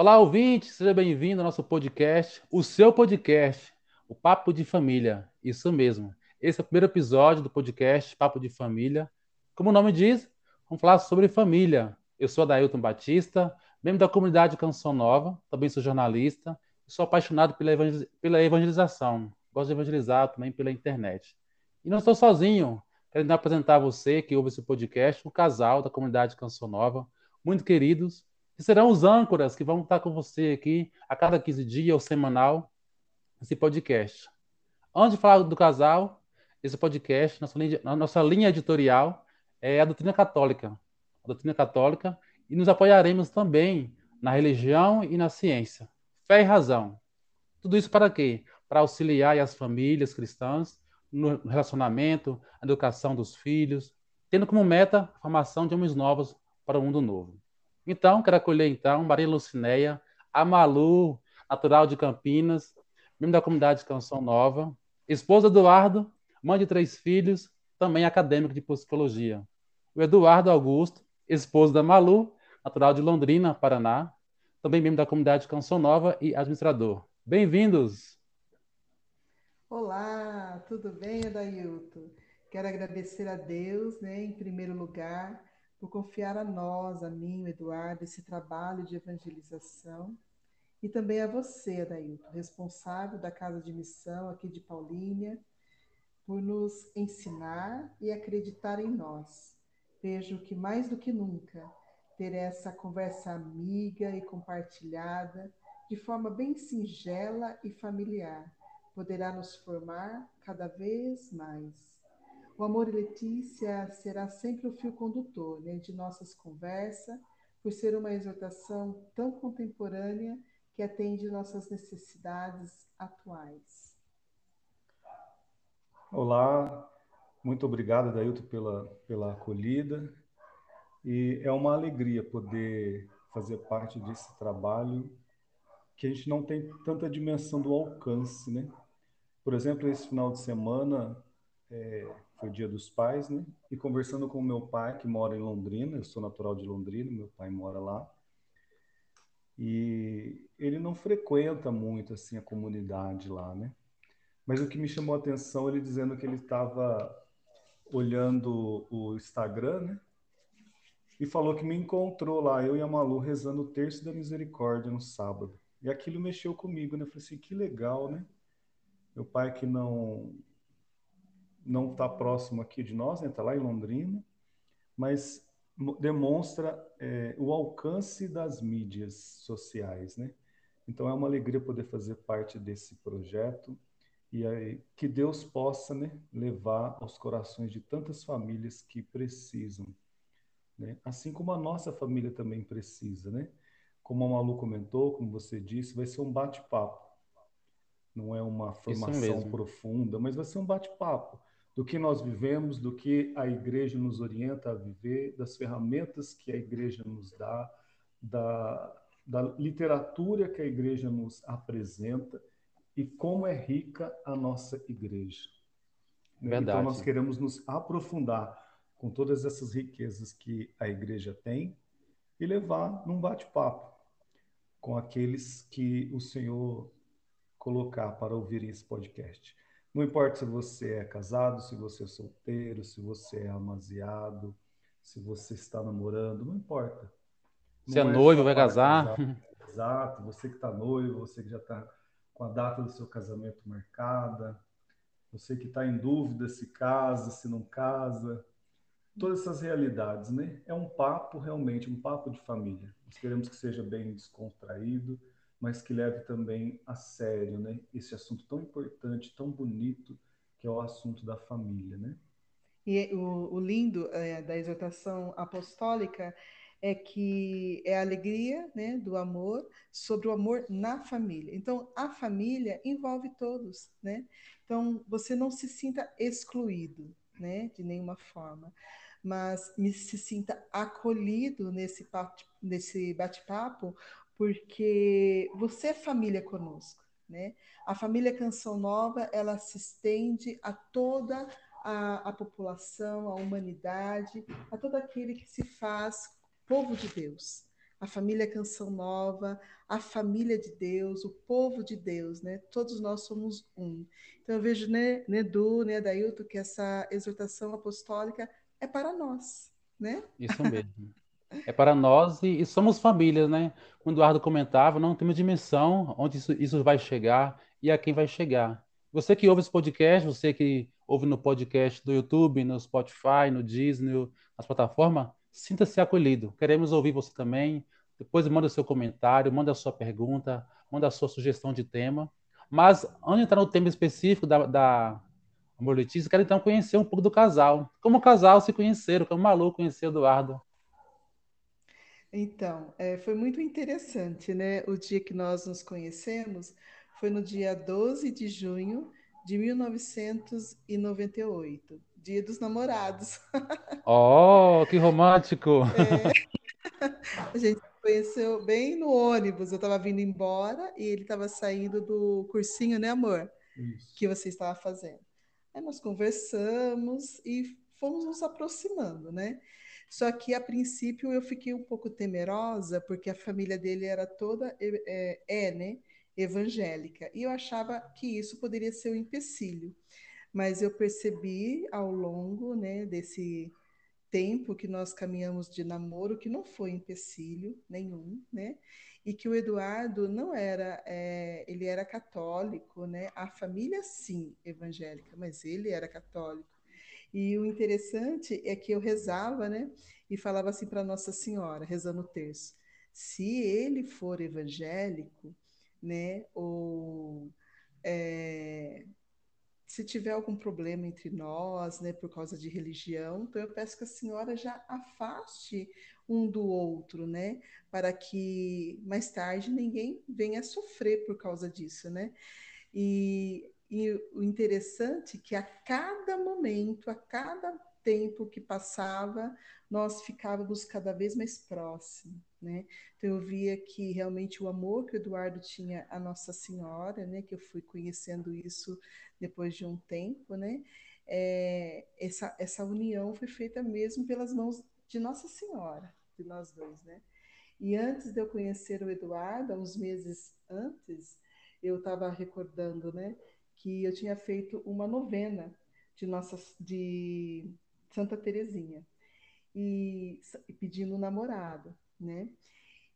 Olá, ouvinte, seja bem-vindo ao nosso podcast, o seu podcast, o Papo de Família. Isso mesmo. Esse é o primeiro episódio do podcast Papo de Família. Como o nome diz, vamos falar sobre família. Eu sou Adailton Batista, membro da comunidade Canção Nova, também sou jornalista, sou apaixonado pela evangelização. Gosto de evangelizar também pela internet. E não estou sozinho. Quero apresentar a você que ouve esse podcast, o casal da comunidade Canção Nova, muito queridos, que serão os âncoras que vão estar com você aqui a cada 15 dias ou semanal nesse podcast. Antes de falar do casal, esse podcast, nossa linha, nossa linha editorial é a doutrina católica. A doutrina católica e nos apoiaremos também na religião e na ciência. Fé e razão. Tudo isso para quê? Para auxiliar as famílias cristãs no relacionamento, na educação dos filhos, tendo como meta a formação de homens novos para o mundo novo. Então, quero acolher então Maria Lucinéia, a Malu, natural de Campinas, membro da comunidade Canção Nova, esposa do Eduardo, mãe de três filhos, também acadêmico de psicologia. O Eduardo Augusto, esposo da Malu, natural de Londrina, Paraná, também membro da comunidade Canção Nova e administrador. Bem-vindos! Olá, tudo bem, Adailton? Quero agradecer a Deus, né, em primeiro lugar, por confiar a nós, a mim, o Eduardo, esse trabalho de evangelização. E também a você, Adailton, responsável da Casa de Missão aqui de Paulínia, por nos ensinar e acreditar em nós. Vejo que mais do que nunca, ter essa conversa amiga e compartilhada, de forma bem singela e familiar, poderá nos formar cada vez mais. O amor e Letícia será sempre o fio condutor né, de nossas conversas, por ser uma exortação tão contemporânea que atende nossas necessidades atuais. Olá, muito obrigado, Dailton, pela, pela acolhida. E é uma alegria poder fazer parte desse trabalho que a gente não tem tanta dimensão do alcance, né? Por exemplo, esse final de semana, é, foi Dia dos Pais, né? E conversando com meu pai, que mora em Londrina, eu sou natural de Londrina, meu pai mora lá. E ele não frequenta muito assim a comunidade lá, né? Mas o que me chamou a atenção, ele dizendo que ele estava olhando o Instagram, né? E falou que me encontrou lá, eu e a Malu, rezando o terço da misericórdia no sábado. E aquilo mexeu comigo, né? Eu falei assim, que legal, né? Meu pai que não não está próximo aqui de nós, está né? Tá lá em Londrina, mas demonstra é, o alcance das mídias sociais, né? Então é uma alegria poder fazer parte desse projeto e aí, que Deus possa né, levar aos corações de tantas famílias que precisam, né? Assim como a nossa família também precisa, né? Como a Malu comentou, como você disse, vai ser um bate-papo. Não é uma formação profunda, mas vai ser um bate-papo do que nós vivemos, do que a igreja nos orienta a viver, das ferramentas que a igreja nos dá, da, da literatura que a igreja nos apresenta e como é rica a nossa igreja. Né? Verdade. Então, nós queremos nos aprofundar com todas essas riquezas que a igreja tem e levar num bate-papo com aqueles que o Senhor colocar para ouvir esse podcast. Não importa se você é casado, se você é solteiro, se você é amaziado, se você está namorando, não importa. Se é é, é noivo, vai casar. Exato, você que está noivo, você que já está com a data do seu casamento marcada, você que está em dúvida se casa, se não casa, todas essas realidades, né? É um papo realmente, um papo de família. Nós queremos que seja bem descontraído, mas que leve também a sério, né, esse assunto tão importante, tão bonito, que é o assunto da família, né? E o, o lindo é, da exortação apostólica é que é a alegria né, do amor sobre o amor na família. Então, a família envolve todos, né? Então, você não se sinta excluído, né, de nenhuma forma, mas se sinta acolhido nesse, nesse bate-papo, porque você é família conosco, né? A família Canção Nova, ela se estende a toda a, a população, a humanidade, a todo aquele que se faz povo de Deus, a família Canção Nova, a família de Deus, o povo de Deus, né? Todos nós somos um. Então eu vejo, né, Nedu, né, Dailton, que essa exortação apostólica é para nós, né? Isso mesmo. É para nós e, e somos famílias, né? Quando o Eduardo comentava, não temos dimensão onde isso, isso vai chegar e a quem vai chegar. Você que ouve esse podcast, você que ouve no podcast do YouTube, no Spotify, no Disney, nas plataformas, sinta-se acolhido. Queremos ouvir você também. Depois manda seu comentário, manda a sua pergunta, manda a sua sugestão de tema. Mas antes de entrar no tema específico da, da Amor Letícia, quero então conhecer um pouco do casal. Como o casal se conheceram, como o Malu conheceu o Eduardo. Então, é, foi muito interessante, né? O dia que nós nos conhecemos foi no dia 12 de junho de 1998, Dia dos Namorados. Oh, que romântico! É. A gente conheceu bem no ônibus. Eu estava vindo embora e ele estava saindo do cursinho, né, amor? Isso. Que você estava fazendo. Aí nós conversamos e fomos nos aproximando, né? Só que a princípio eu fiquei um pouco temerosa porque a família dele era toda é, é né? evangélica. E eu achava que isso poderia ser um empecilho. Mas eu percebi ao longo né, desse tempo que nós caminhamos de namoro que não foi empecilho nenhum, né? E que o Eduardo não era, é, ele era católico, né? A família sim evangélica, mas ele era católico. E o interessante é que eu rezava, né? E falava assim para Nossa Senhora, rezando o terço: se ele for evangélico, né? Ou é, se tiver algum problema entre nós, né, por causa de religião, então eu peço que a senhora já afaste um do outro, né, para que mais tarde ninguém venha sofrer por causa disso, né? E, e o interessante é que a cada momento, a cada tempo que passava, nós ficávamos cada vez mais próximos, né? Então eu via que realmente o amor que o Eduardo tinha à Nossa Senhora, né, que eu fui conhecendo isso depois de um tempo, né? É, essa, essa união foi feita mesmo pelas mãos de Nossa Senhora, de nós dois, né? E antes de eu conhecer o Eduardo, uns meses antes, eu estava recordando, né, que eu tinha feito uma novena de nossa de Santa Terezinha e, pedindo um namorado, né?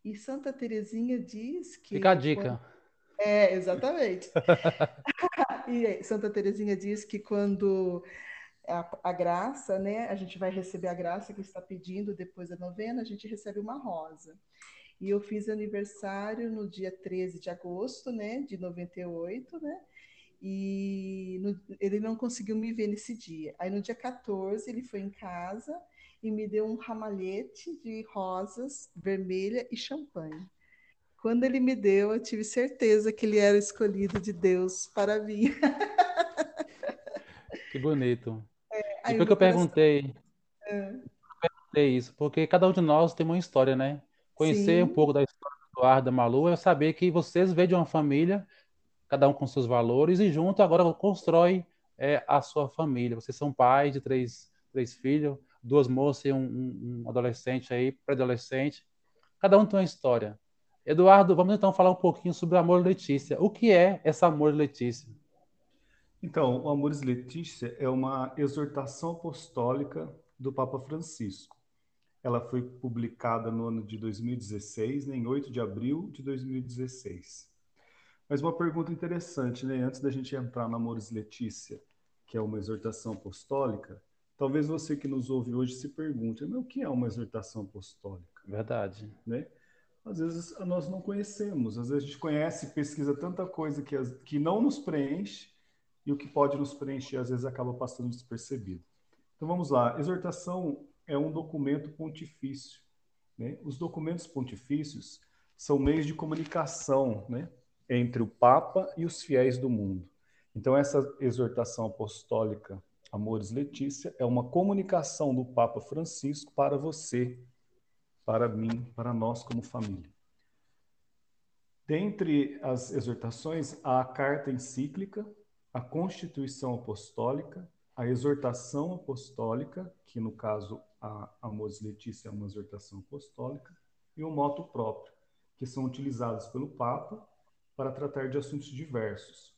E Santa Terezinha diz que Fica a dica. Quando... É, exatamente. e Santa Terezinha diz que quando a, a, graça, né, a gente vai receber a graça que está pedindo depois da novena, a gente recebe uma rosa. E eu fiz aniversário no dia 13 de agosto, né, de 98, né? E no, ele não conseguiu me ver nesse dia. Aí no dia 14 ele foi em casa e me deu um ramalhete de rosas vermelha e champanhe. Quando ele me deu, eu tive certeza que ele era escolhido de Deus para mim. Que bonito. É, foi que eu perguntei, é. eu perguntei isso, porque cada um de nós tem uma história, né? Conhecer Sim. um pouco da história do Eduardo da Malu é saber que vocês vêm de uma família, cada um com seus valores, e junto agora constrói é, a sua família. Vocês são pais de três, três filhos, duas moças e um, um, adolescente aí, pré-adolescente. Cada um tem uma história. Eduardo, vamos então falar um pouquinho sobre o Amor Letícia. O que é essa Amor Letícia? Então, o Amores Letícia é uma exortação apostólica do Papa Francisco. Ela foi publicada no ano de 2016, né, em 8 de abril de 2016. Mas uma pergunta interessante, né? Antes da gente entrar no Amores Letícia, que é uma exortação apostólica, talvez você que nos ouve hoje se pergunte, mas o que é uma exortação apostólica? Verdade. Né? às vezes nós não conhecemos. Às vezes a gente conhece, pesquisa tanta coisa que, que não nos preenche e o que pode nos preencher às vezes acaba passando despercebido. Então vamos lá. Exortação é um documento pontifício. Né? Os documentos pontifícios são meios de comunicação né? Entre o Papa e os fiéis do mundo. Então essa exortação apostólica Amores Letícia é uma comunicação do Papa Francisco para você, para mim, para nós como família. Dentre as exortações, há a carta encíclica, a constituição apostólica, a exortação apostólica, que no caso a Amores Letícia é uma exortação apostólica, e um moto próprio, que são utilizados pelo Papa para tratar de assuntos diversos,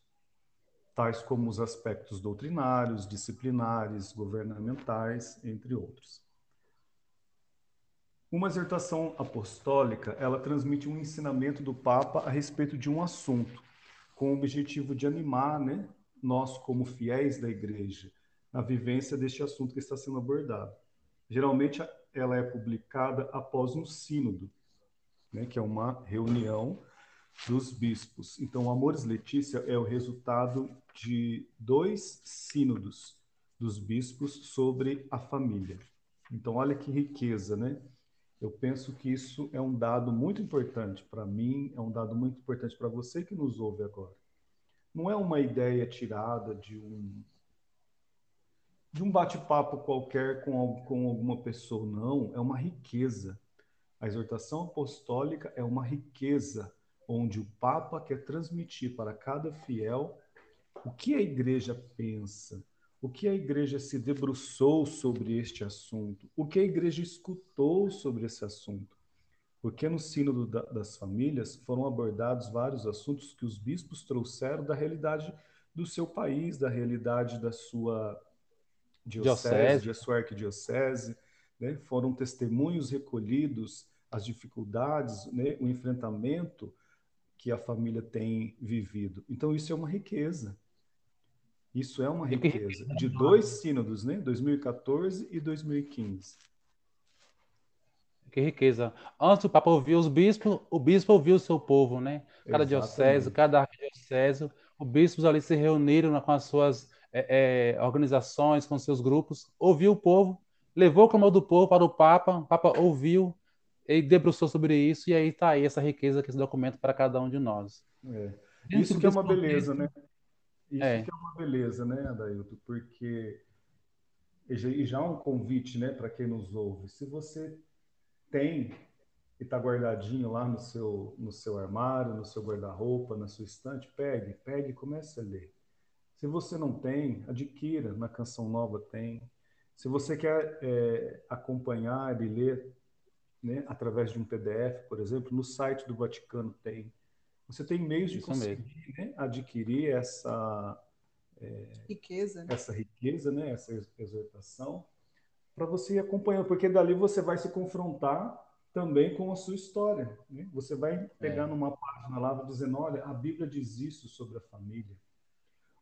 tais como os aspectos doutrinários, disciplinares, governamentais, entre outros. Uma exortação apostólica, ela transmite um ensinamento do Papa a respeito de um assunto, com o objetivo de animar, né, nós como fiéis da Igreja, na vivência deste assunto que está sendo abordado. Geralmente ela é publicada após um sínodo, né, que é uma reunião dos bispos. Então, Amores Letícia é o resultado de dois sínodos dos bispos sobre a família. Então, olha que riqueza, né? Eu penso que isso é um dado muito importante para mim, é um dado muito importante para você que nos ouve agora. Não é uma ideia tirada de um de um bate-papo qualquer com, com alguma pessoa, não. É uma riqueza. A exortação apostólica é uma riqueza onde o Papa quer transmitir para cada fiel o que a igreja pensa, o que a igreja se debruçou sobre este assunto, o que a igreja escutou sobre esse assunto. Porque no Sínodo das Famílias foram abordados vários assuntos que os bispos trouxeram da realidade do seu país, da realidade da sua diocese, diocese. da sua arquidiocese. Né? Foram testemunhos recolhidos, as dificuldades, né? o enfrentamento que a família tem vivido. Então, isso é uma riqueza. Isso é uma riqueza de dois sínodos, né? 2014 e 2015. Que riqueza. Antes o Papa ouvia os bispos, o bispo ouviu o seu povo, né? Cada Exatamente. diocese, cada arquidiocese, os bispos ali se reuniram com as suas é, é, organizações, com seus grupos, ouviu o povo, levou o clamor do povo para o Papa, o Papa ouviu e debruçou sobre isso, e aí está aí essa riqueza que esse documento para cada um de nós. É. Isso que é uma beleza, né? Isso é. que é uma beleza, né, Adailton? Porque e já um convite, né, para quem nos ouve. Se você tem e está guardadinho lá no seu no seu armário, no seu guarda-roupa, na sua estante, pegue, pegue e comece a ler. Se você não tem, adquira. Na Canção Nova tem. Se você quer é, acompanhar e ler né, através de um PDF, por exemplo, no site do Vaticano tem. Você tem meios de Isso conseguir né, adquirir essa é, riqueza, né? essa riqueza, né, essa exortação, para você ir acompanhando, porque dali você vai se confrontar também com a sua história. Né? Você vai pegar é. numa página lá dizendo, olha, a Bíblia diz isso sobre a família.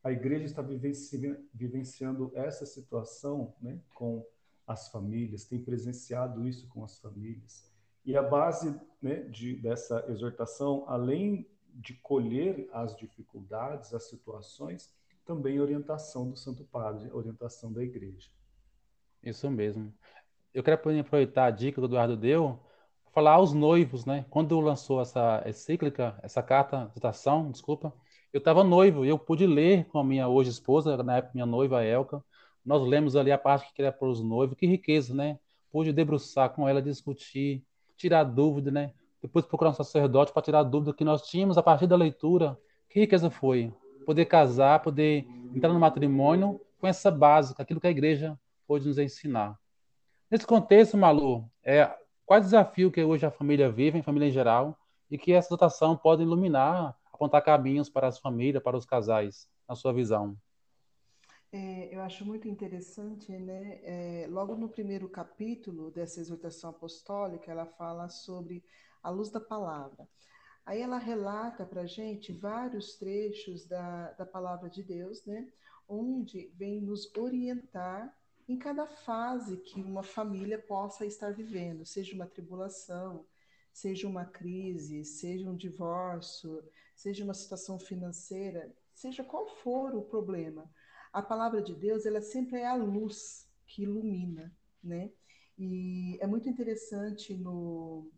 A igreja está vivenci vivenciando essa situação né, com as famílias, tem presenciado isso com as famílias. E a base né, de, dessa exortação, além de colher as dificuldades, as situações, também orientação do Santo Padre, orientação da Igreja. Isso mesmo. Eu quero aproveitar a dica que o Eduardo deu, falar aos noivos, né? Quando lançou essa encíclica, essa carta, citação, desculpa, eu estava noivo e eu pude ler com a minha hoje esposa, na época minha noiva Elka, nós lemos ali a parte que era para os noivos, que riqueza, né? Pude debruçar com ela, discutir, tirar dúvida, né? depois procurar um sacerdote para tirar dúvida que nós tínhamos a partir da leitura. Que riqueza foi? Poder casar, poder entrar no matrimônio com essa base, aquilo que a igreja pôde nos ensinar. Nesse contexto, Malu, é, qual é o desafio que hoje a família vive, a família em geral, e que essa dotação pode iluminar, apontar caminhos para as famílias, para os casais, na sua visão? É, eu acho muito interessante, né? É, logo no primeiro capítulo dessa exortação apostólica, ela fala sobre à luz da palavra. Aí ela relata para a gente vários trechos da, da palavra de Deus, né? Onde vem nos orientar em cada fase que uma família possa estar vivendo, seja uma tribulação, seja uma crise, seja um divórcio, seja uma situação financeira, seja qual for o problema. A palavra de Deus, ela sempre é a luz que ilumina, né? E é muito interessante no,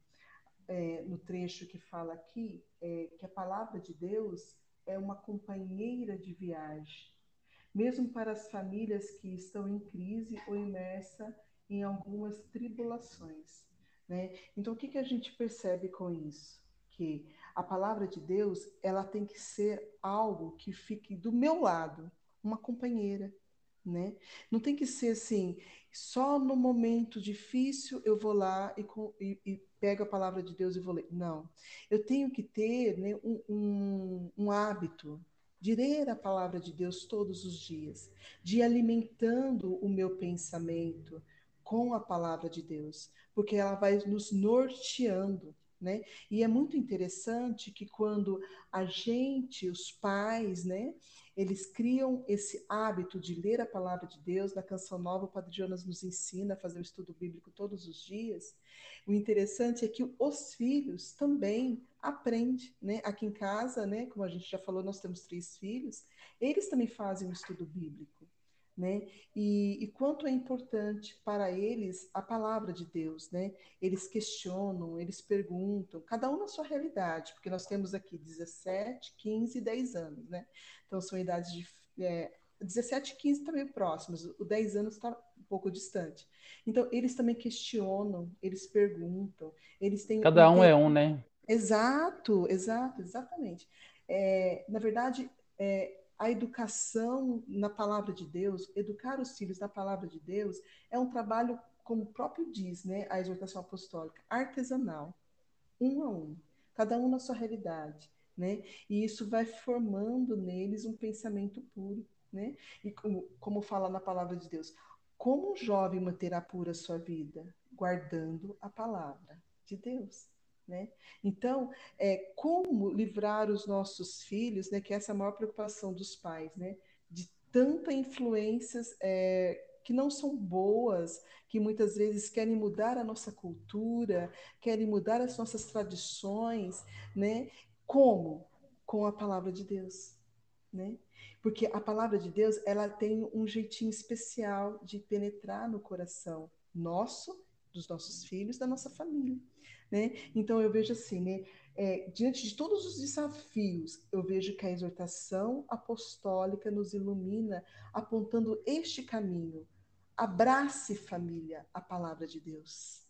é, no trecho que fala aqui é, que a palavra de Deus é uma companheira de viagem, mesmo para as famílias que estão em crise ou imersa em algumas tribulações. Né? Então, o que, que a gente percebe com isso? Que a palavra de Deus ela tem que ser algo que fique do meu lado, uma companheira. Né? Não tem que ser assim, só no momento difícil eu vou lá e, e, e, pego a palavra de Deus e vou ler. Não. Eu tenho que ter né, um, um, um hábito de ler a palavra de Deus todos os dias, de ir alimentando o meu pensamento com a palavra de Deus, porque ela vai nos norteando. Né? E é muito interessante que quando a gente, os pais, né, eles criam esse hábito de ler a palavra de Deus. Na Canção Nova, o Padre Jonas nos ensina a fazer o estudo bíblico todos os dias. O interessante é que os filhos também aprendem, né? Aqui em casa, né, como a gente já falou, nós temos três filhos, eles também fazem o estudo bíblico né? E, e, quanto é importante para eles a palavra de Deus, né? Eles questionam, eles perguntam, cada um na sua realidade, porque nós temos aqui 17, 15 e 10 anos, né? Então são idades de é, 17 e 15 também próximos, o 10 anos está um pouco distante. Então eles também questionam, eles perguntam, eles têm cada um é um, né? Exato, exato, exatamente. É, na verdade, é, a educação na palavra de Deus, educar os filhos na palavra de Deus, é um trabalho, como o próprio diz, né, a exortação apostólica, artesanal, um a um, cada um na sua realidade, né? E isso vai formando neles um pensamento puro, né? E como, como fala na palavra de Deus, como um jovem manterá pura a sua vida? Guardando a palavra de Deus. Né? Então, é, como livrar os nossos filhos, né, que essa é a maior preocupação dos pais, né, de tanta influências é, que não são boas, que muitas vezes querem mudar a nossa cultura, querem mudar as nossas tradições, né? Como? Com a palavra de Deus, né? Porque a palavra de Deus, ela tem um jeitinho especial de penetrar no coração nosso, dos nossos filhos, da nossa família. Né? Então eu vejo assim, né? É, diante de todos os desafios, eu vejo que a exortação apostólica nos ilumina, apontando este caminho. Abrace, família, a palavra de Deus.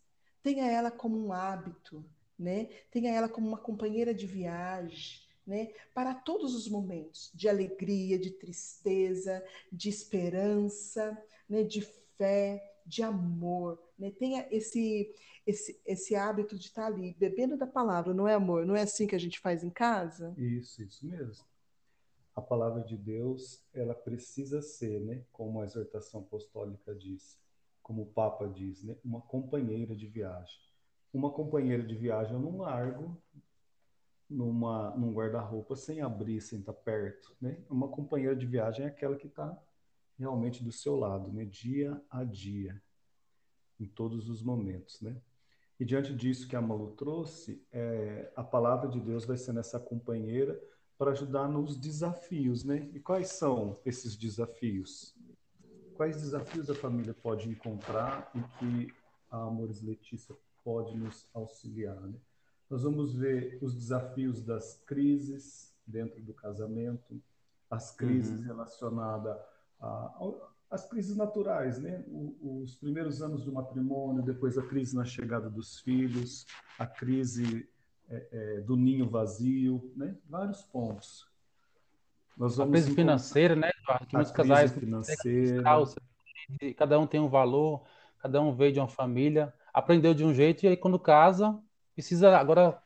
Tenha ela como um hábito, né? Tenha ela como uma companheira de viagem, né? Para todos os momentos de alegria, de tristeza, de esperança, né? De fé, de amor, né? Tenha esse esse, esse hábito de estar ali, bebendo da palavra, não é amor? Não é assim que a gente faz em casa? Isso, isso mesmo. A palavra de Deus, ela precisa ser, né, como a exortação apostólica diz, como o Papa diz, né, uma companheira de viagem. Uma companheira de viagem eu não largo numa, num guarda-roupa sem abrir, sem estar perto. Né? Uma companheira de viagem é aquela que está realmente do seu lado, né? dia a dia, em todos os momentos. Né? E diante disso que a Malu trouxe, é, a palavra de Deus vai ser essa companheira para ajudar nos desafios, né? E quais são esses desafios? Quais desafios a família pode encontrar e que a Amores Letícia pode nos auxiliar, né? Nós vamos ver os desafios das crises dentro do casamento, as crises uhum. relacionadas as crises naturais, né? Os primeiros anos do matrimônio, depois a crise na chegada dos filhos, a crise é, é, do ninho vazio, né? Vários pontos. Nós a crise financeira, né, Eduardo? Que muitos casais financeira. cada um tem um valor, cada um veio de uma família, aprendeu de um jeito e aí quando casa precisa agora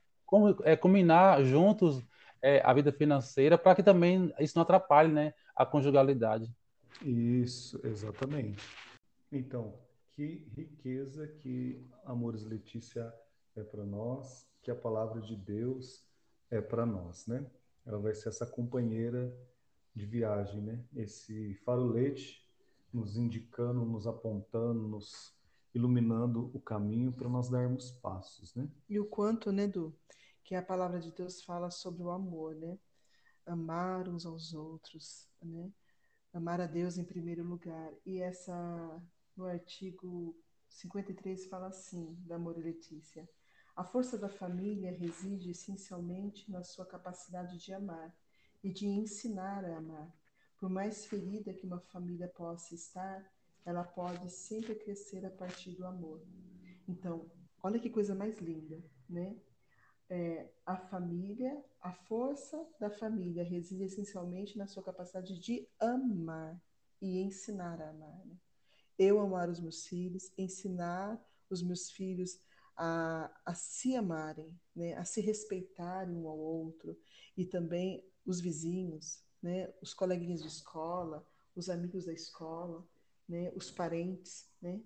é, combinar juntos é, a vida financeira para que também isso não atrapalhe, né, a conjugalidade. Isso, exatamente. Então, que riqueza que Amores Letícia é para nós, que a palavra de Deus é para nós, né? Ela vai ser essa companheira de viagem, né? Esse farolete nos indicando, nos apontando, nos iluminando o caminho para nós darmos passos, né? E o quanto, né, Du, que a palavra de Deus fala sobre o amor, né? Amar uns aos outros, né? Amar a Deus em primeiro lugar. E essa, no artigo 53, fala assim, da Amor e Letícia. A força da família reside essencialmente na sua capacidade de amar e de ensinar a amar. Por mais ferida que uma família possa estar, ela pode sempre crescer a partir do amor. Então, olha que coisa mais linda, né? É, a família, a força da família reside essencialmente na sua capacidade de amar e ensinar a amar. Né? eu amar os meus filhos, ensinar os meus filhos a, a se amarem, né? a se respeitarem um ao outro, e também os vizinhos, né? os coleguinhas de escola, os amigos da escola, né? os parentes. Né?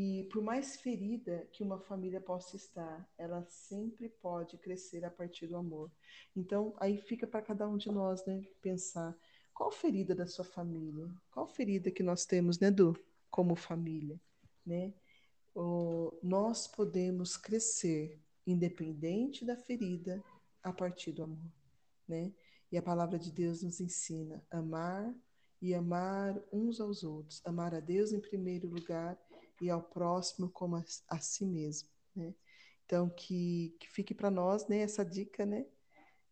E por mais ferida que uma família possa estar, ela sempre pode crescer a partir do amor. Então, aí fica para cada um de nós né? pensar qual ferida da sua família, qual ferida que nós temos, né, Du? como família, né? O, nós podemos crescer independente da ferida a partir do amor, né? E a palavra de Deus nos ensina amar e amar uns aos outros, amar a Deus em primeiro lugar e ao próximo como a, a si mesmo, né? Então que, que fique para nós, né, essa dica, né,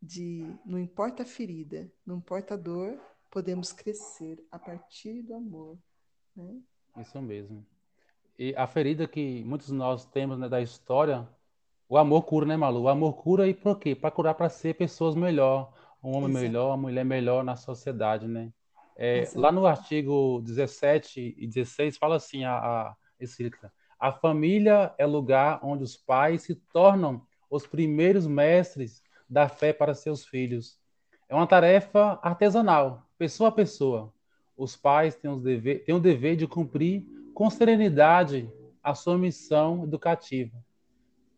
de não importa a ferida, não importa a dor, podemos crescer a partir do amor, né? Isso mesmo. E a ferida que muitos de nós temos né, da história, o amor cura, né, Malu? O amor cura e por quê? Para curar, para ser pessoas melhor, um homem Exato. melhor, uma mulher melhor na sociedade, né? É, lá no artigo 17 e 16 fala assim a, a escrita: a família é lugar onde os pais se tornam os primeiros mestres da fé para seus filhos. É uma tarefa artesanal, pessoa a pessoa os pais têm, os dever, têm o dever de cumprir com serenidade a sua missão educativa.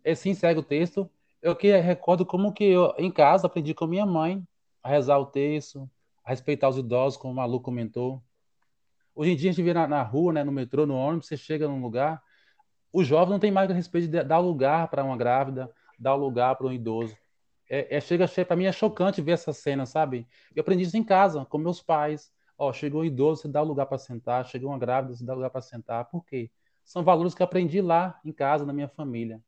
Assim segue o texto. Eu que recordo como que eu, em casa, aprendi com minha mãe a rezar o texto, a respeitar os idosos, como o Malu comentou. Hoje em dia, a gente vê na, na rua, né, no metrô, no ônibus, você chega num lugar, o jovem não tem mais respeito de dar lugar para uma grávida, dar lugar para um idoso. É, é chega, para mim é chocante ver essa cena, sabe? Eu aprendi isso em casa, com meus pais. Ó, chegou um idoso, você dá lugar para sentar. Chegou uma grávida, você dá lugar para sentar. Por quê? São valores que aprendi lá em casa, na minha família.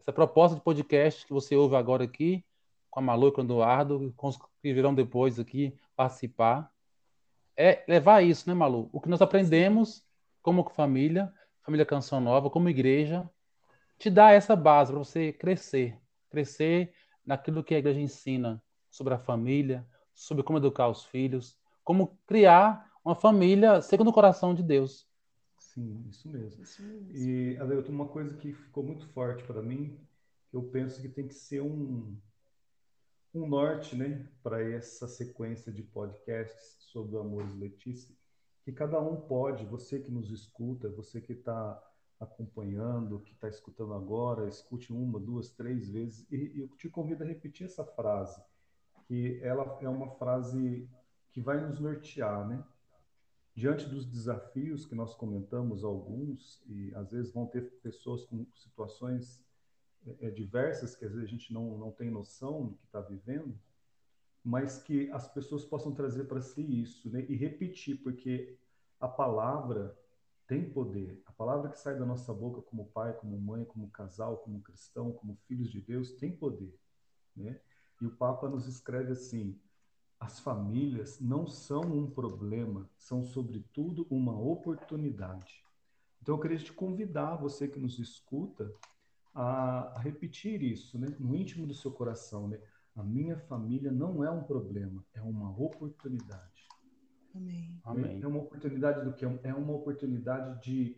Essa proposta de podcast que você ouve agora aqui, com a Malu e com o Eduardo, com os que virão depois aqui participar, é levar isso, né, Malu? O que nós aprendemos como família, família Canção Nova, como igreja, te dá essa base para você crescer, crescer naquilo que a igreja ensina sobre a família, sobre como educar os filhos, como criar uma família segundo o coração de Deus. Sim, isso mesmo. Isso mesmo. E, Adeilton, uma coisa que ficou muito forte para mim, eu penso que tem que ser um, um norte né, para essa sequência de podcasts sobre o Amores Letícia, que cada um pode, você que nos escuta, você que está acompanhando, que está escutando agora, escute uma, duas, três vezes, e eu te convido a repetir essa frase, que ela é uma frase que vai nos nortear, né? Diante dos desafios que nós comentamos alguns e às vezes vão ter pessoas com situações é, diversas que às vezes a gente não não tem noção do que está vivendo, mas que as pessoas possam trazer para si isso, né? E repetir, porque a palavra tem poder. A palavra que sai da nossa boca como pai, como mãe, como casal, como cristão, como filhos de Deus, tem poder, né? E o Papa nos escreve assim: as famílias não são um problema, são, sobretudo, uma oportunidade. Então, eu queria te convidar, você que nos escuta, a, repetir isso, né? no íntimo do seu coração. Né? A minha família não é um problema, é uma oportunidade. Amém. É, é uma oportunidade do que? É uma oportunidade de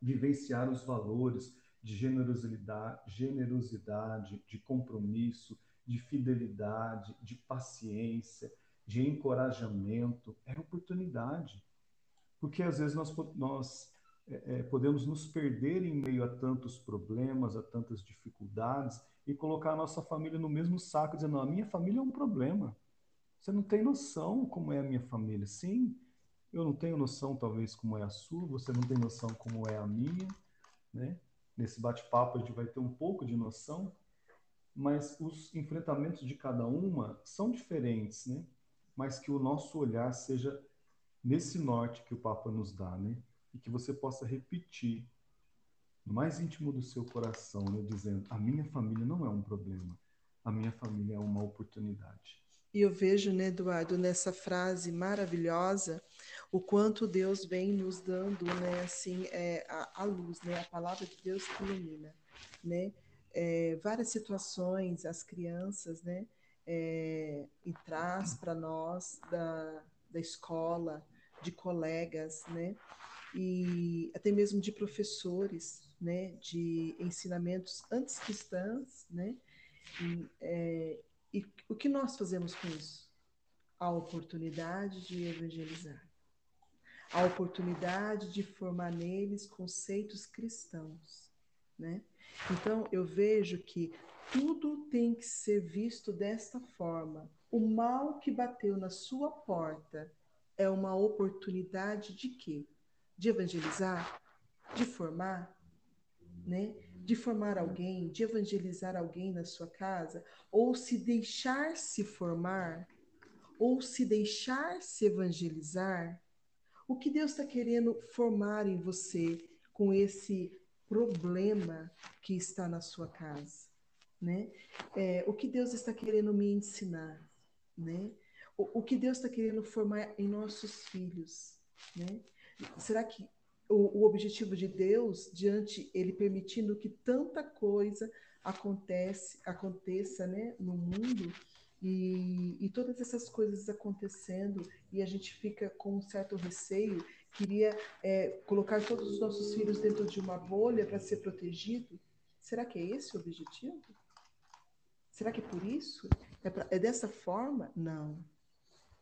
vivenciar os valores de generosidade, generosidade, de compromisso, de fidelidade, de paciência, de encorajamento, é oportunidade. Porque às vezes nós, nós é, é, podemos nos perder em meio a tantos problemas, a tantas dificuldades e colocar a nossa família no mesmo saco, dizendo: a minha família é um problema. Você não tem noção como é a minha família. Sim, eu não tenho noção, talvez, como é a sua, você não tem noção como é a minha. Né? Nesse bate-papo a gente vai ter um pouco de noção, mas os enfrentamentos de cada uma são diferentes, né? Mas que o nosso olhar seja nesse norte que o Papa nos dá, né? E que você possa repetir no mais íntimo do seu coração, né? dizendo: a minha família não é um problema, a minha família é uma oportunidade. E eu vejo, né, Eduardo, nessa frase maravilhosa, o quanto Deus vem nos dando, né, assim, é, a, a luz, né, a palavra de Deus que ilumina, né? é, várias situações, as crianças, né, é, e traz para nós da, da escola, de colegas, né, e até mesmo de professores, né, de ensinamentos antes cristãs, né, e, é, e o que nós fazemos com isso? A oportunidade de evangelizar, a oportunidade de formar neles conceitos cristãos, né? Então eu vejo que tudo tem que ser visto desta forma. O mal que bateu na sua porta é uma oportunidade de quê? De evangelizar, de formar, né? De formar alguém, de evangelizar alguém na sua casa, ou se deixar se formar, ou se deixar se evangelizar. O que Deus está querendo formar em você com esse problema que está na sua casa, né? É, o que Deus está querendo me ensinar, né? O, o que Deus está querendo formar em nossos filhos, né? Será que o, o objetivo de Deus, diante ele permitindo que tanta coisa acontece, aconteça, né, no mundo, e, e, todas essas coisas acontecendo e a gente fica com um certo receio, queria é, colocar todos os nossos filhos dentro de uma bolha para ser protegido. Será que é esse o objetivo? Será que é por isso? É, pra, é dessa forma? Não.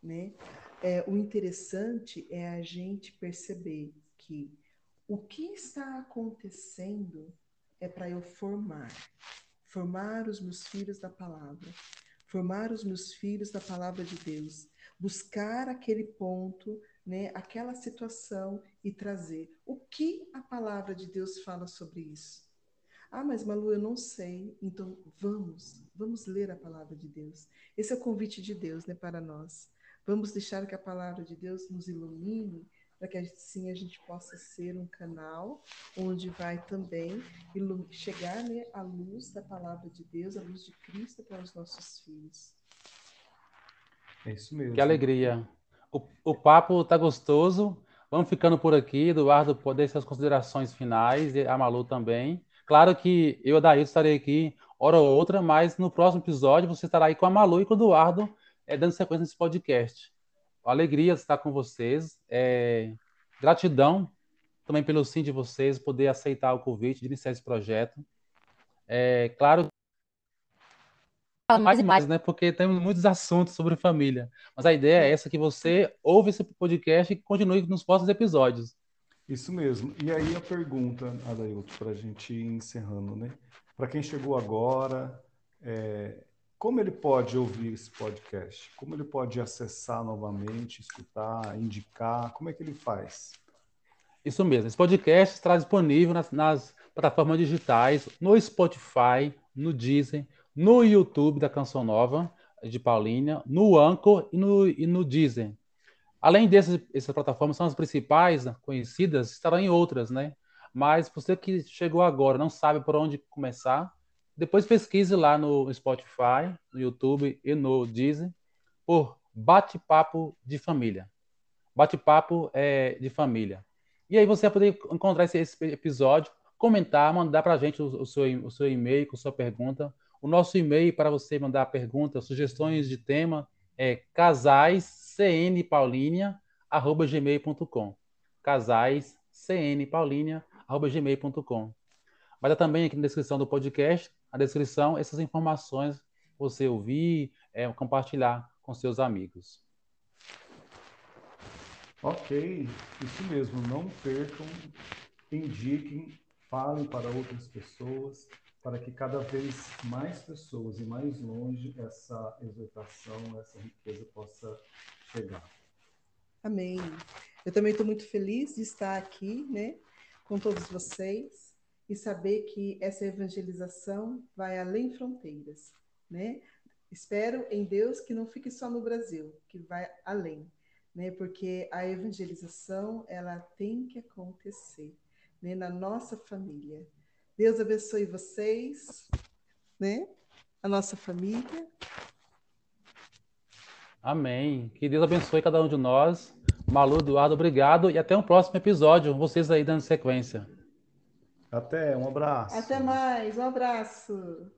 Né? É, o interessante é a gente perceber que o que está acontecendo é para eu formar, formar os meus filhos da palavra, formar os meus filhos da palavra de Deus, buscar aquele ponto, né, aquela situação e trazer o que a palavra de Deus fala sobre isso. Ah, mas Malu, eu não sei. Então vamos, vamos ler a palavra de Deus. Esse é o convite de Deus, né, para nós. Vamos deixar que a palavra de Deus nos ilumine para que assim a gente possa ser um canal onde vai também chegar né, a luz da palavra de Deus, a luz de Cristo para os nossos filhos. É isso mesmo. Que alegria. O, o papo está gostoso. Vamos ficando por aqui. Eduardo, poder ser as considerações finais e a Malu também. Claro que eu e a Daí estarei aqui hora ou outra, mas no próximo episódio você estará aí com a Malu e com o Eduardo é, dando sequência nesse podcast alegria de estar com vocês. É, gratidão também pelo sim de vocês, poder aceitar o convite de iniciar esse projeto. É, claro, mais e mais, né? Porque temos muitos assuntos sobre família. Mas a ideia é essa, que você ouve esse podcast e continue nos próximos episódios. Isso mesmo. E aí a pergunta, Adailton, para a gente ir encerrando, né? Para quem chegou agora, é, como ele pode ouvir esse podcast? Como ele pode acessar novamente, escutar, indicar? Como é que ele faz? Isso mesmo. Esse podcast está disponível nas, nas plataformas digitais, no Spotify, no Disney, no YouTube da Canção Nova de Paulínia, no Anchor e no, e no Disney. Além dessas essas plataformas, são as principais, né, conhecidas, estarão em outras, né? Mas você que chegou agora, não sabe por onde começar, depois pesquise lá no Spotify, no YouTube e no Disney por Bate-Papo de Família. Bate-Papo é, de Família. E aí você vai poder encontrar esse, esse episódio, comentar, mandar para a gente o, o, seu, o seu e-mail com sua pergunta. O nosso e-mail para você mandar perguntas, sugestões de tema é casaiscnpaulinha.gmail.com casaiscnpaulinha.gmail.com Vai dar também aqui na descrição do podcast na descrição essas informações você ouvir, é, compartilhar com seus amigos. Ok, isso mesmo. Não percam, indiquem, falem para outras pessoas, para que cada vez mais pessoas e mais longe essa exortação, essa riqueza possa chegar. Amém. Eu também estou muito feliz de estar aqui, né, com todos vocês e saber que essa evangelização vai além fronteiras, né? Espero em Deus que não fique só no Brasil, que vai além, né? Porque a evangelização ela tem que acontecer, né? Na nossa família. Deus abençoe vocês, né? A nossa família. Amém. Que Deus abençoe cada um de nós. Malu, Eduardo, obrigado e até um próximo episódio. Vocês aí dando sequência. Até, um abraço. Até mais, um abraço.